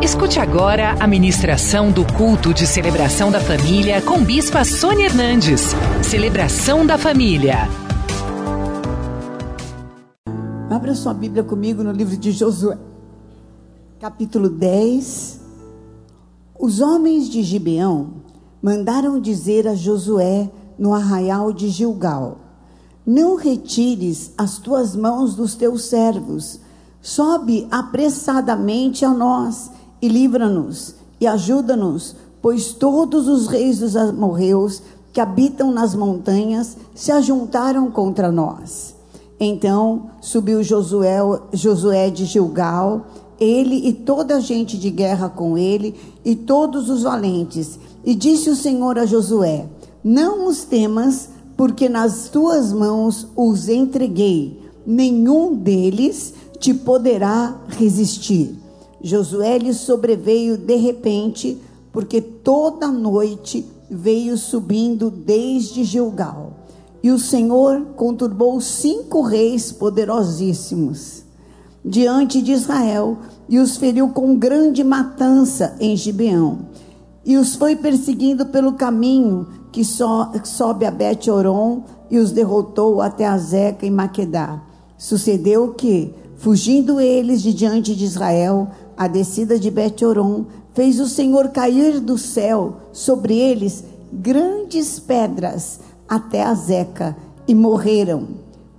Escute agora a ministração do culto de celebração da família com Bispa Sônia Hernandes. Celebração da família. Abra sua Bíblia comigo no livro de Josué, capítulo 10. Os homens de Gibeão mandaram dizer a Josué no arraial de Gilgal: Não retires as tuas mãos dos teus servos, sobe apressadamente a nós e livra-nos e ajuda-nos, pois todos os reis dos amorreus que habitam nas montanhas se ajuntaram contra nós. Então subiu Josué, Josué de Gilgal, ele e toda a gente de guerra com ele, e todos os valentes. E disse o Senhor a Josué: Não os temas, porque nas tuas mãos os entreguei. Nenhum deles te poderá resistir. Josué lhe sobreveio de repente, porque toda noite veio subindo desde Gilgal. E o Senhor conturbou cinco reis poderosíssimos diante de Israel e os feriu com grande matança em Gibeão. E os foi perseguindo pelo caminho que so, sobe a Bet-Oron e os derrotou até a Zeca e Maquedá. Sucedeu que, fugindo eles de diante de Israel, a descida de Bet-Oron, fez o Senhor cair do céu sobre eles grandes pedras até a Zeca e morreram.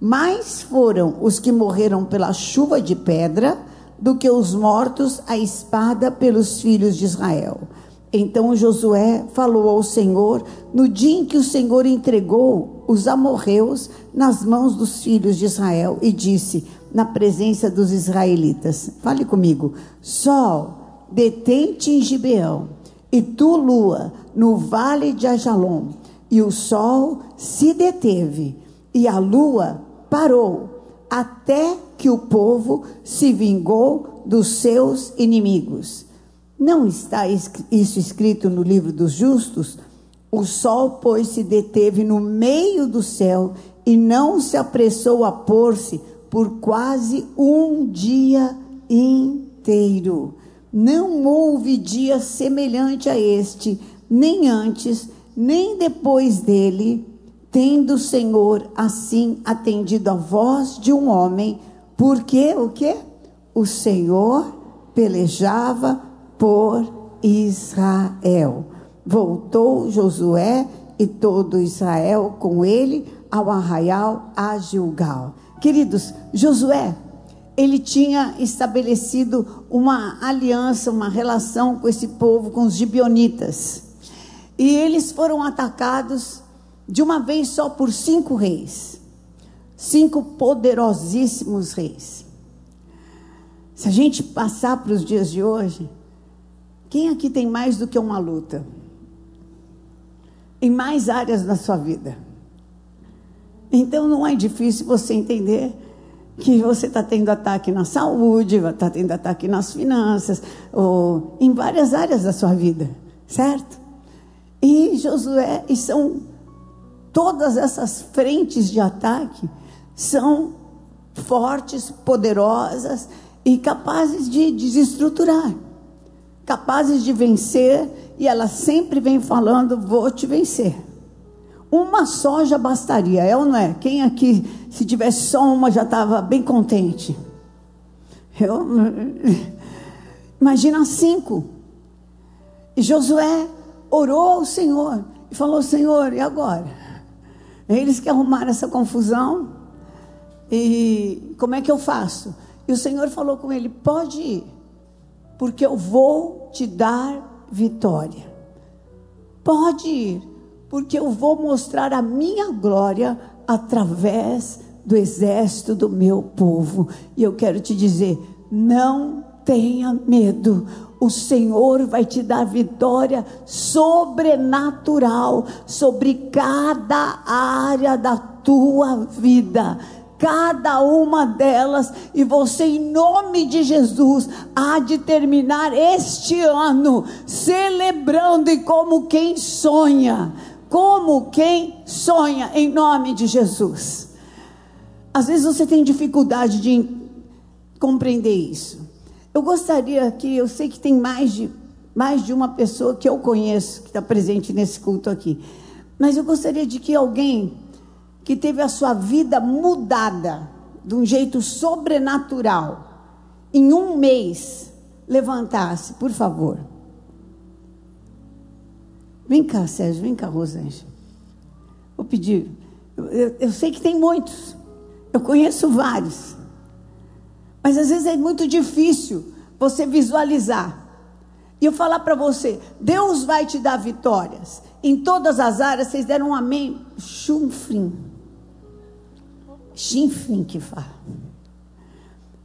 Mais foram os que morreram pela chuva de pedra do que os mortos à espada pelos filhos de Israel. Então Josué falou ao Senhor no dia em que o Senhor entregou os amorreus nas mãos dos filhos de Israel e disse: na presença dos israelitas. Fale comigo. Sol, detente em Gibeão, e tu, lua, no vale de Ajalon. E o sol se deteve, e a lua parou, até que o povo se vingou dos seus inimigos. Não está isso escrito no livro dos justos? O sol, pois, se deteve no meio do céu e não se apressou a pôr-se por quase um dia inteiro. Não houve dia semelhante a este, nem antes, nem depois dele, tendo o Senhor assim atendido a voz de um homem, porque o que? O Senhor pelejava por Israel. Voltou Josué e todo Israel com ele ao arraial a Gilgal. Queridos, Josué, ele tinha estabelecido uma aliança, uma relação com esse povo, com os gibionitas. E eles foram atacados de uma vez só por cinco reis. Cinco poderosíssimos reis. Se a gente passar para os dias de hoje, quem aqui tem mais do que uma luta? Em mais áreas da sua vida. Então não é difícil você entender que você está tendo ataque na saúde, está tendo ataque nas finanças, ou em várias áreas da sua vida, certo? E Josué, e são todas essas frentes de ataque são fortes, poderosas e capazes de desestruturar, capazes de vencer, e ela sempre vem falando: vou te vencer. Uma só já bastaria, é ou não é? Quem aqui, se tivesse só uma, já estava bem contente? Eu, imagina cinco. E Josué orou ao Senhor e falou: Senhor, e agora? Eles que arrumaram essa confusão. E como é que eu faço? E o Senhor falou com ele: Pode ir, porque eu vou te dar vitória. Pode ir porque eu vou mostrar a minha glória através do exército do meu povo. E eu quero te dizer: não tenha medo. O Senhor vai te dar vitória sobrenatural sobre cada área da tua vida cada uma delas, e você, em nome de Jesus, há de terminar este ano celebrando e como quem sonha como quem sonha em nome de Jesus. Às vezes você tem dificuldade de compreender isso. Eu gostaria que, eu sei que tem mais de, mais de uma pessoa que eu conheço que está presente nesse culto aqui, mas eu gostaria de que alguém que teve a sua vida mudada de um jeito sobrenatural, em um mês, levantasse, por favor. Vem cá, Sérgio, vem cá, Rosângela. Vou pedir. Eu, eu, eu sei que tem muitos. Eu conheço vários. Mas às vezes é muito difícil você visualizar. E eu falar para você, Deus vai te dar vitórias. Em todas as áreas, vocês deram um amém. Chunfrim. Chinfrim que fala.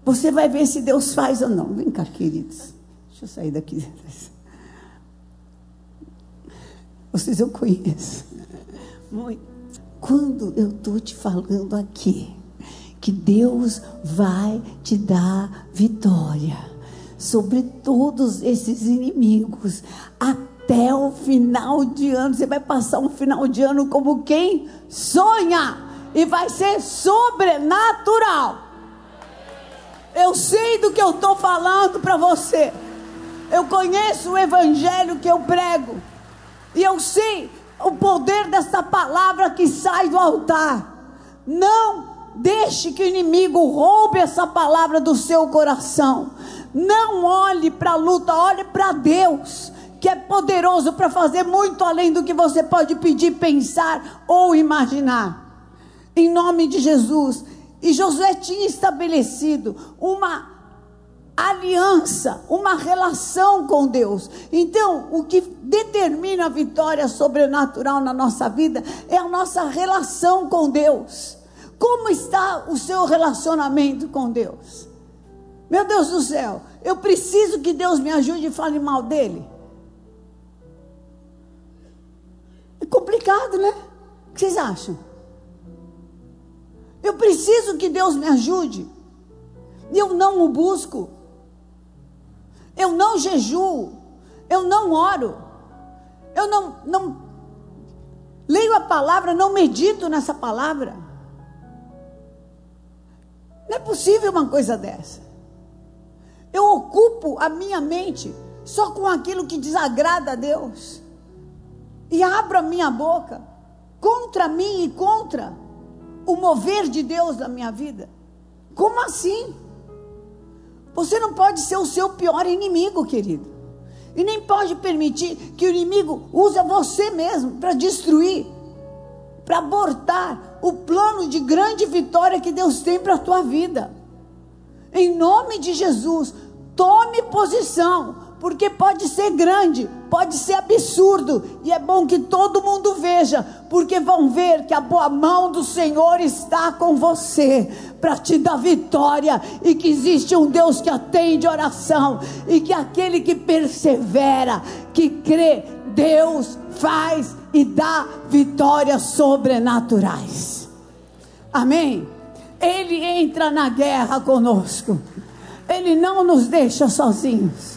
Você vai ver se Deus faz ou não. Vem cá, queridos. Deixa eu sair daqui. Vocês eu conheço. Muito. Quando eu estou te falando aqui, que Deus vai te dar vitória sobre todos esses inimigos até o final de ano. Você vai passar um final de ano como quem sonha e vai ser sobrenatural. Eu sei do que eu estou falando para você. Eu conheço o evangelho que eu prego. E eu sei o poder dessa palavra que sai do altar. Não deixe que o inimigo roube essa palavra do seu coração. Não olhe para a luta, olhe para Deus, que é poderoso para fazer muito além do que você pode pedir, pensar ou imaginar. Em nome de Jesus. E Josué tinha estabelecido uma aliança, uma relação com Deus. Então, o que determina a vitória sobrenatural na nossa vida é a nossa relação com Deus. Como está o seu relacionamento com Deus? Meu Deus do céu, eu preciso que Deus me ajude e fale mal dele. É complicado, né? O que vocês acham? Eu preciso que Deus me ajude. Eu não o busco. Eu não jejuo. Eu não oro. Eu não, não leio a palavra, não medito nessa palavra. Não é possível uma coisa dessa. Eu ocupo a minha mente só com aquilo que desagrada a Deus. E abro a minha boca contra mim e contra o mover de Deus na minha vida. Como assim? Você não pode ser o seu pior inimigo, querido. E nem pode permitir que o inimigo use você mesmo para destruir, para abortar o plano de grande vitória que Deus tem para a tua vida. Em nome de Jesus, tome posição, porque pode ser grande, pode ser absurdo, e é bom que todo mundo veja, porque vão ver que a boa mão do Senhor está com você para te dar vitória e que existe um Deus que atende oração e que aquele que persevera, que crê, Deus faz e dá vitórias sobrenaturais. Amém? Ele entra na guerra conosco. Ele não nos deixa sozinhos.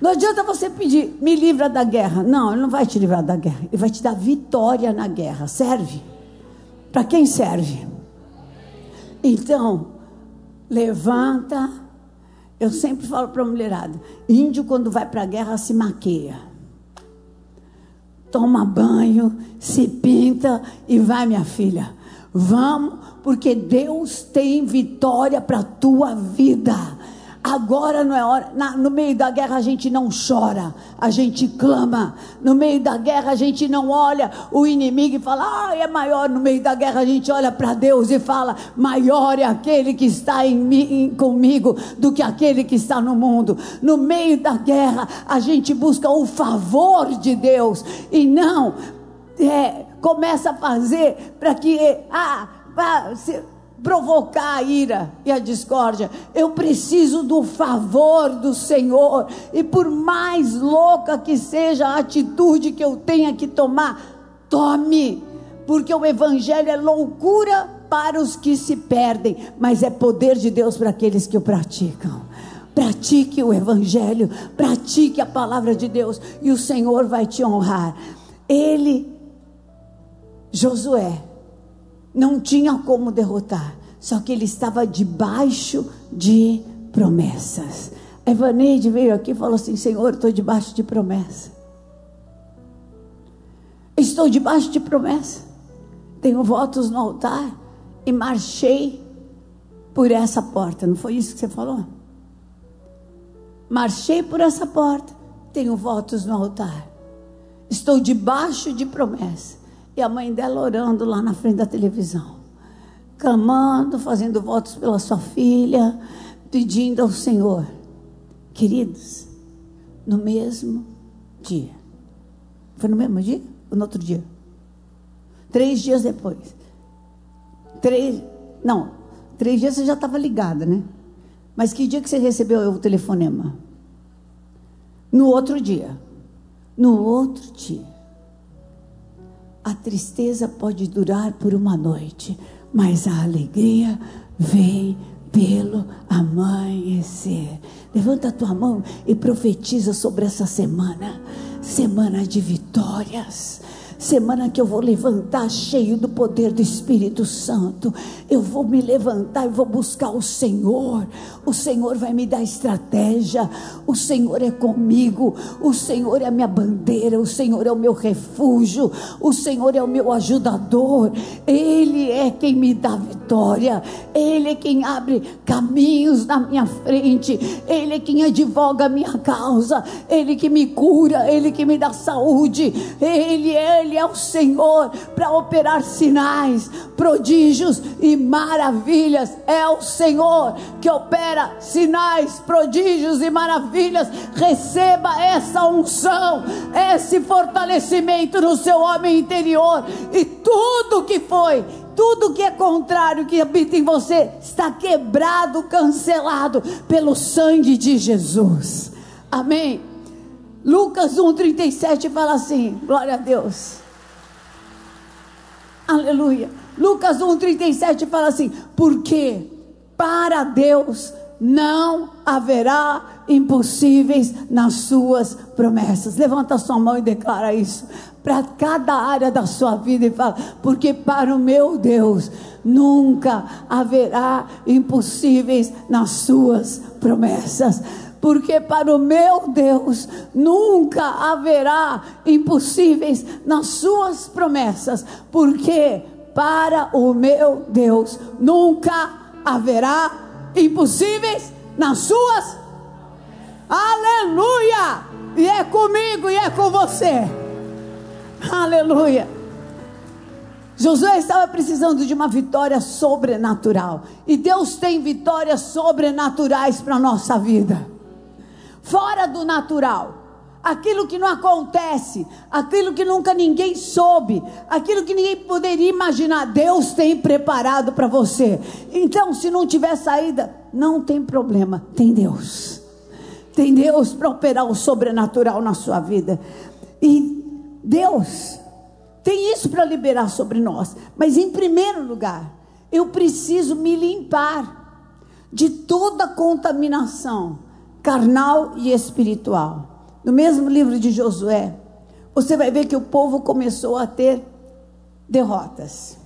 Não adianta você pedir, me livra da guerra. Não, ele não vai te livrar da guerra. Ele vai te dar vitória na guerra. Serve? Para quem serve? Então, levanta. Eu sempre falo para a mulherada: índio, quando vai para a guerra, se maqueia. Toma banho, se pinta e vai, minha filha. Vamos, porque Deus tem vitória para a tua vida. Agora não é hora. Na, no meio da guerra a gente não chora, a gente clama. No meio da guerra a gente não olha o inimigo e fala, ah, é maior. No meio da guerra a gente olha para Deus e fala, maior é aquele que está em mim, em, comigo do que aquele que está no mundo. No meio da guerra a gente busca o favor de Deus e não é, começa a fazer para que ah, se, provocar a ira e a discórdia. Eu preciso do favor do Senhor. E por mais louca que seja a atitude que eu tenha que tomar, tome, porque o evangelho é loucura para os que se perdem, mas é poder de Deus para aqueles que o praticam. Pratique o evangelho, pratique a palavra de Deus e o Senhor vai te honrar. Ele Josué não tinha como derrotar, só que ele estava debaixo de promessas. A Evaneide veio aqui e falou assim: Senhor, estou debaixo de promessa. Estou debaixo de promessa. Tenho votos no altar e marchei por essa porta. Não foi isso que você falou? Marchei por essa porta. Tenho votos no altar. Estou debaixo de promessa. E a mãe dela orando lá na frente da televisão. Clamando, fazendo votos pela sua filha, pedindo ao Senhor. Queridos, no mesmo dia. Foi no mesmo dia ou no outro dia? Três dias depois. Três. Não, três dias você já estava ligada, né? Mas que dia que você recebeu o telefonema? No outro dia. No outro dia. A tristeza pode durar por uma noite, mas a alegria vem pelo amanhecer. Levanta a tua mão e profetiza sobre essa semana semana de vitórias Semana que eu vou levantar cheio do poder do Espírito Santo. Eu vou me levantar e vou buscar o Senhor. O Senhor vai me dar estratégia. O Senhor é comigo. O Senhor é a minha bandeira. O Senhor é o meu refúgio. O Senhor é o meu ajudador. Ele é quem me dá vitória. Ele é quem abre caminhos na minha frente. Ele é quem advoga a minha causa. Ele que me cura. Ele que me dá saúde. Ele é ele é o Senhor para operar sinais, prodígios e maravilhas. É o Senhor que opera sinais, prodígios e maravilhas. Receba essa unção, esse fortalecimento no seu homem interior e tudo que foi tudo que é contrário que habita em você está quebrado, cancelado pelo sangue de Jesus. Amém. Lucas 1,37 fala assim: glória a Deus. Aleluia. Lucas 1,37 fala assim: porque para Deus não haverá impossíveis nas suas promessas. Levanta sua mão e declara isso para cada área da sua vida e fala: porque para o meu Deus nunca haverá impossíveis nas suas promessas porque para o meu Deus nunca haverá impossíveis nas suas promessas, porque para o meu Deus nunca haverá impossíveis nas suas. Aleluia! E é comigo e é com você. Aleluia. Josué estava precisando de uma vitória sobrenatural. E Deus tem vitórias sobrenaturais para a nossa vida fora do natural. Aquilo que não acontece, aquilo que nunca ninguém soube, aquilo que ninguém poderia imaginar, Deus tem preparado para você. Então, se não tiver saída, não tem problema, tem Deus. Tem Deus para operar o sobrenatural na sua vida. E Deus tem isso para liberar sobre nós. Mas em primeiro lugar, eu preciso me limpar de toda contaminação carnal e espiritual. No mesmo livro de Josué, você vai ver que o povo começou a ter derrotas.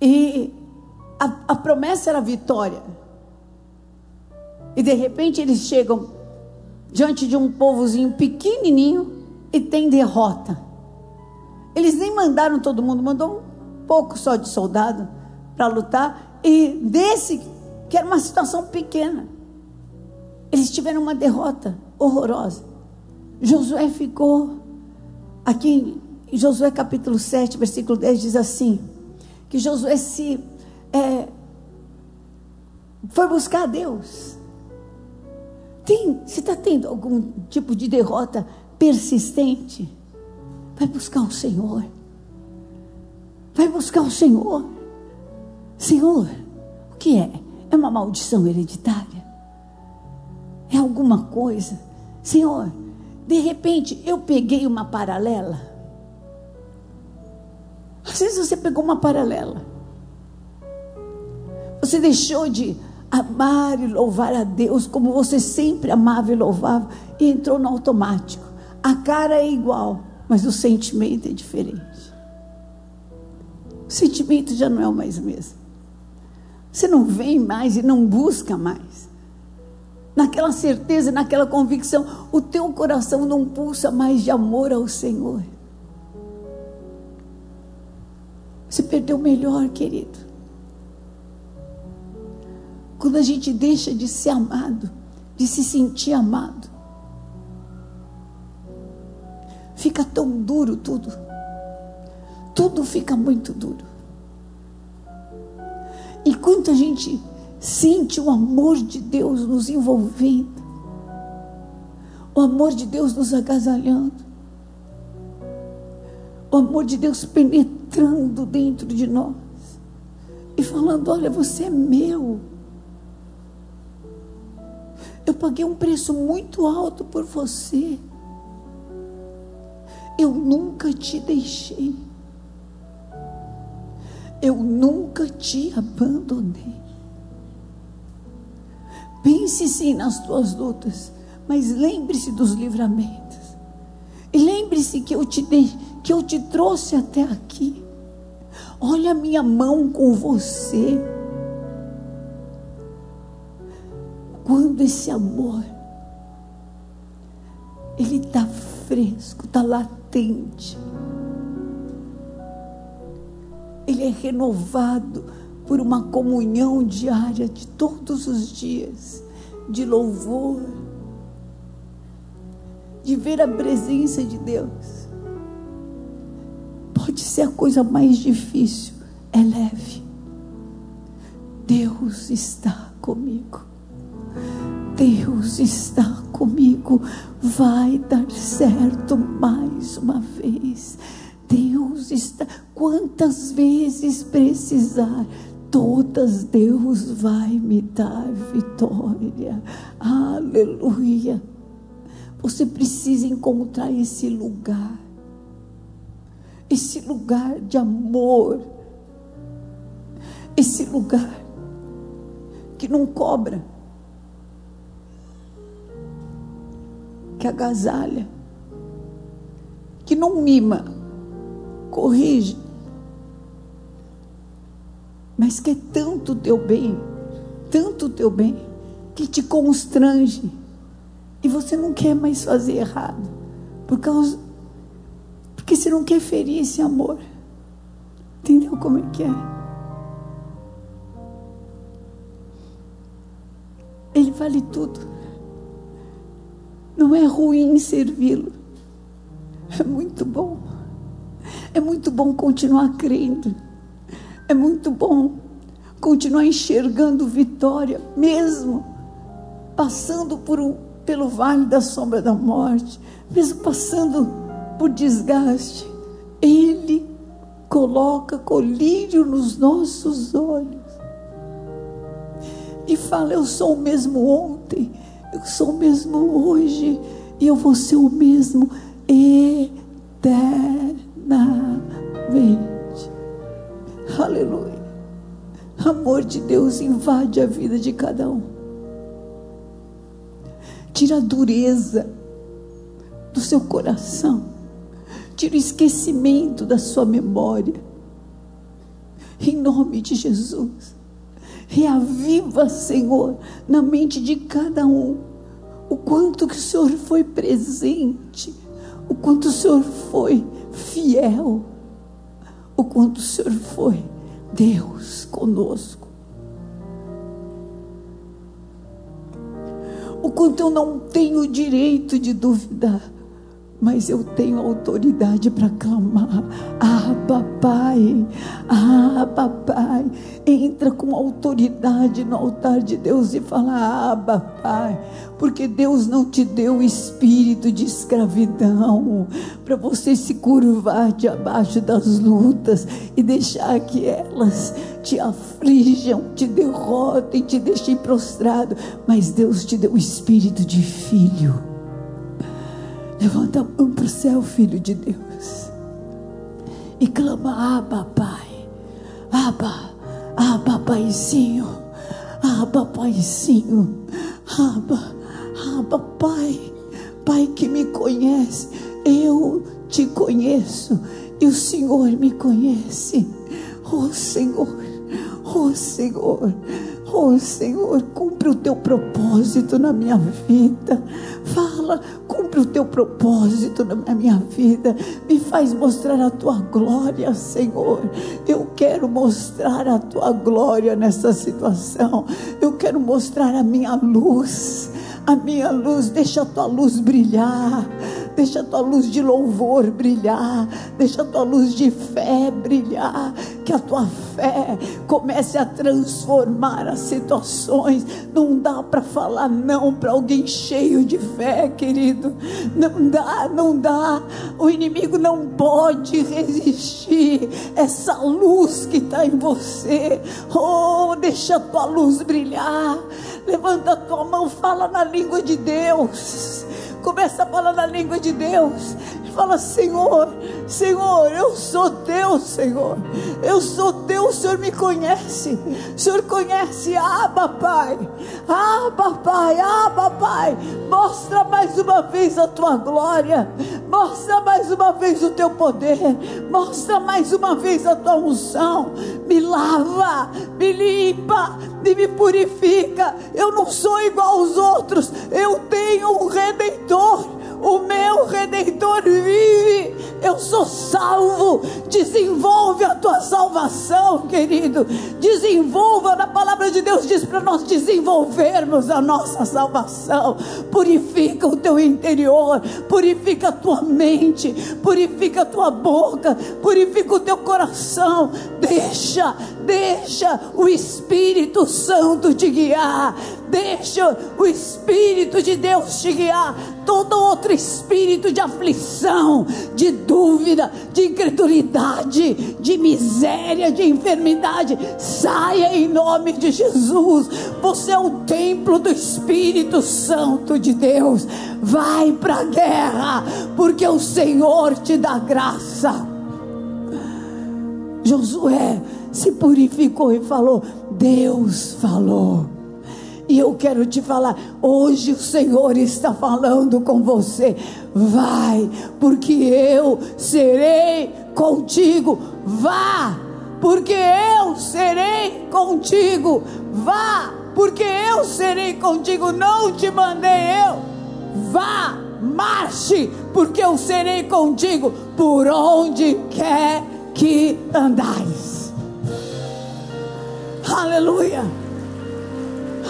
E a, a promessa era vitória. E de repente eles chegam diante de um povozinho pequenininho e tem derrota. Eles nem mandaram todo mundo, mandou um pouco só de soldado para lutar. E desse, que era uma situação pequena, eles tiveram uma derrota horrorosa. Josué ficou, aqui em Josué capítulo 7, versículo 10, diz assim: que Josué se é, foi buscar a Deus. Tem, se está tendo algum tipo de derrota persistente, vai buscar o Senhor. Vai buscar o Senhor. Senhor, o que é? É uma maldição hereditária? É alguma coisa. Senhor, de repente eu peguei uma paralela. Às vezes você pegou uma paralela. Você deixou de amar e louvar a Deus como você sempre amava e louvava e entrou no automático. A cara é igual, mas o sentimento é diferente. O sentimento já não é o mais mesmo. Você não vem mais e não busca mais. Naquela certeza, naquela convicção, o teu coração não pulsa mais de amor ao Senhor. Você perdeu o melhor, querido. Quando a gente deixa de ser amado, de se sentir amado, fica tão duro tudo. Tudo fica muito duro. E quanto a gente sente o amor de Deus nos envolvendo, o amor de Deus nos agasalhando, o amor de Deus penetrando dentro de nós e falando: Olha, você é meu. Eu paguei um preço muito alto por você. Eu nunca te deixei. Eu nunca te abandonei. Pense sim nas tuas lutas, mas lembre-se dos livramentos. E lembre-se que eu te dei, que eu te trouxe até aqui. Olha a minha mão com você. Quando esse amor ele está fresco, está latente ele é renovado por uma comunhão diária de todos os dias, de louvor, de ver a presença de Deus. Pode ser a coisa mais difícil, é leve. Deus está comigo. Deus está comigo. Vai dar certo mais uma vez. Deus está. Quantas vezes precisar, todas Deus vai me dar vitória. Aleluia. Você precisa encontrar esse lugar. Esse lugar de amor. Esse lugar que não cobra. Que agasalha. Que não mima corrige, mas que é tanto o teu bem, tanto o teu bem, que te constrange e você não quer mais fazer errado, por causa, porque você não quer ferir esse amor. Entendeu como é que é? Ele vale tudo. Não é ruim servi-lo. É muito bom. É muito bom continuar crendo. É muito bom continuar enxergando vitória, mesmo passando por um, pelo vale da sombra da morte, mesmo passando por desgaste. Ele coloca colírio nos nossos olhos e fala: Eu sou o mesmo ontem, eu sou o mesmo hoje, e eu vou ser o mesmo eternamente. Aleluia. Amor de Deus invade a vida de cada um. Tira a dureza do seu coração. Tira o esquecimento da sua memória. Em nome de Jesus. Reaviva, Senhor, na mente de cada um o quanto que o Senhor foi presente, o quanto o Senhor foi fiel, o quanto o Senhor foi Deus conosco. O quanto eu não tenho direito de duvidar mas eu tenho autoridade para clamar. Ah, papai, ah, papai. Entra com autoridade no altar de Deus e fala: Ah, papai, porque Deus não te deu espírito de escravidão para você se curvar de abaixo das lutas e deixar que elas te aflijam, te derrotem, te deixem prostrado, mas Deus te deu o espírito de filho Levanta a mão para o céu, filho de Deus. E clama, Abba, Pai. Abba, Abba, Paizinho. Abba, Paizinho. Abba, Abba, Pai. Pai que me conhece. Eu te conheço. E o Senhor me conhece. Oh, Senhor. Oh Senhor, oh Senhor, cumpre o teu propósito na minha vida. Fala, cumpre o teu propósito na minha vida. Me faz mostrar a tua glória, Senhor. Eu quero mostrar a tua glória nessa situação. Eu quero mostrar a minha luz a minha luz, deixa a tua luz brilhar, deixa a tua luz de louvor brilhar, deixa a tua luz de fé brilhar, que a tua fé comece a transformar as situações. Não dá para falar não para alguém cheio de fé, querido. Não dá, não dá. O inimigo não pode resistir. Essa luz que está em você, oh, deixa a tua luz brilhar. Levanta a tua mão, fala na língua de Deus. Começa a falar na língua de Deus. Fala, Senhor, Senhor, eu sou teu, Senhor. Eu sou teu, o Senhor me conhece. O Senhor conhece, Abba, Pai. Abba, Pai, Abba, Pai. Mostra mais uma vez a tua glória. Mostra mais uma vez o teu poder. Mostra mais uma vez a tua unção. Me lava, me limpa e me purifica. Eu não sou igual aos outros. Eu tenho um redentor o meu redentor vive, eu sou salvo. Desenvolve a tua salvação, querido. Desenvolva, na palavra de Deus diz para nós desenvolvermos a nossa salvação. Purifica o teu interior, purifica a tua mente, purifica a tua boca, purifica o teu coração. Deixa, deixa o Espírito Santo te guiar. Deixa o Espírito de Deus te guiar. Todo outro espírito de aflição, de dúvida, de incredulidade, de miséria, de enfermidade, saia em nome de Jesus. Você é o templo do Espírito Santo de Deus. Vai para a guerra, porque o Senhor te dá graça. Josué se purificou e falou: Deus falou. E eu quero te falar, hoje o Senhor está falando com você. Vai, porque eu serei contigo. Vá, porque eu serei contigo. Vá, porque eu serei contigo. Não te mandei eu. Vá, marche, porque eu serei contigo por onde quer que andais. Aleluia.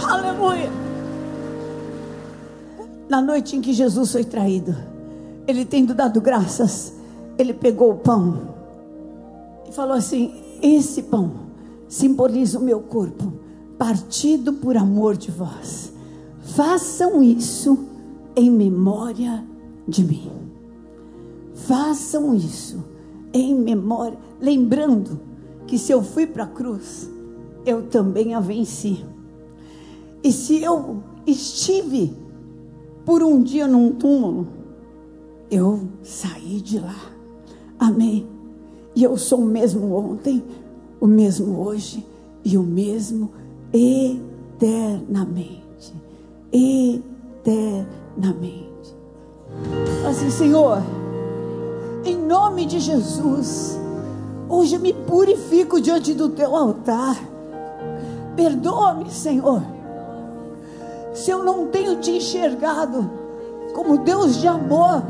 Aleluia. Na noite em que Jesus foi traído, ele tendo dado graças, ele pegou o pão e falou assim: Esse pão simboliza o meu corpo, partido por amor de vós. Façam isso em memória de mim. Façam isso em memória, lembrando que se eu fui para a cruz, eu também a venci. E se eu estive por um dia num túmulo, eu saí de lá. Amém. E eu sou o mesmo ontem, o mesmo hoje e o mesmo eternamente. Eternamente. Assim, Senhor, em nome de Jesus, hoje eu me purifico diante do teu altar. Perdoa-me, Senhor se eu não tenho te enxergado como Deus de amor,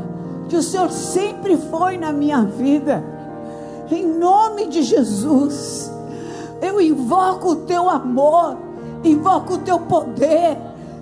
que o Senhor sempre foi na minha vida, em nome de Jesus, eu invoco o teu amor, invoco o teu poder,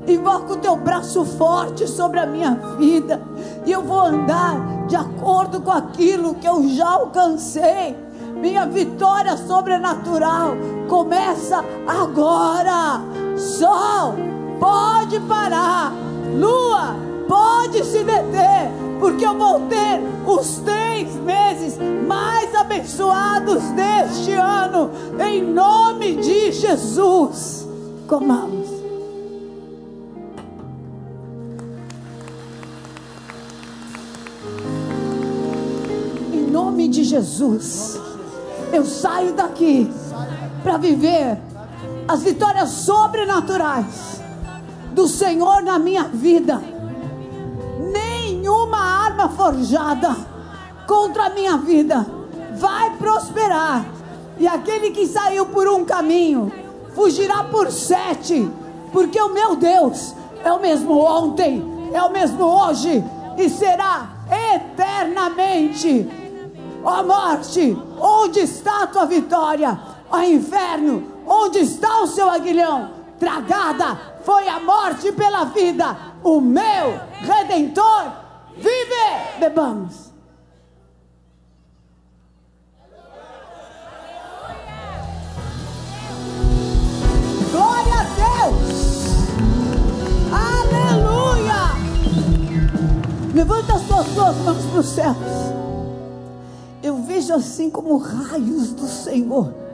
invoco o teu braço forte sobre a minha vida, e eu vou andar de acordo com aquilo que eu já alcancei. Minha vitória sobrenatural começa agora. Sol, pode parar. Lua, pode se deter, porque eu vou ter os três meses mais abençoados deste ano, em nome de Jesus. Comamos. Em nome de Jesus, eu saio daqui para viver as vitórias sobrenaturais do Senhor na minha vida. Nenhuma arma forjada contra a minha vida vai prosperar. E aquele que saiu por um caminho, fugirá por sete. Porque o meu Deus é o mesmo ontem, é o mesmo hoje e será eternamente. Ó morte, onde está a tua vitória? Ó inferno, onde está o seu aguilhão? Tragada foi a morte pela vida. O meu redentor vive. Bebamos. Glória a Deus! Aleluia! Levanta as suas duas mãos para os céus. Eu vejo assim como raios do Senhor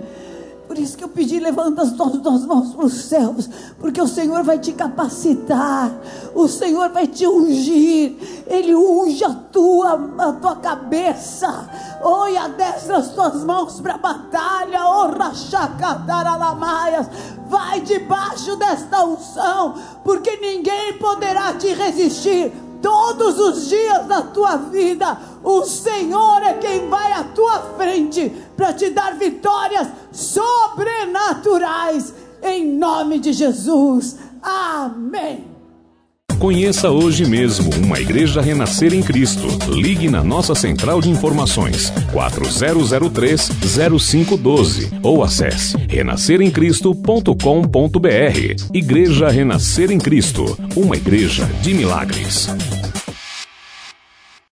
por isso que eu pedi, levanta as tuas, mãos para os céus, porque o Senhor vai te capacitar, o Senhor vai te ungir, Ele unge a tua, a tua cabeça, oi, adestra as tuas mãos para a batalha, oh, vai debaixo desta unção, porque ninguém poderá te resistir, todos os dias da tua vida, o Senhor é quem vai à tua frente para te dar vitórias sobrenaturais, em nome de Jesus. Amém. Conheça hoje mesmo uma igreja renascer em Cristo. Ligue na nossa central de informações 4003-0512 ou acesse renasceremcristo.com.br. Igreja Renascer em Cristo, uma igreja de milagres.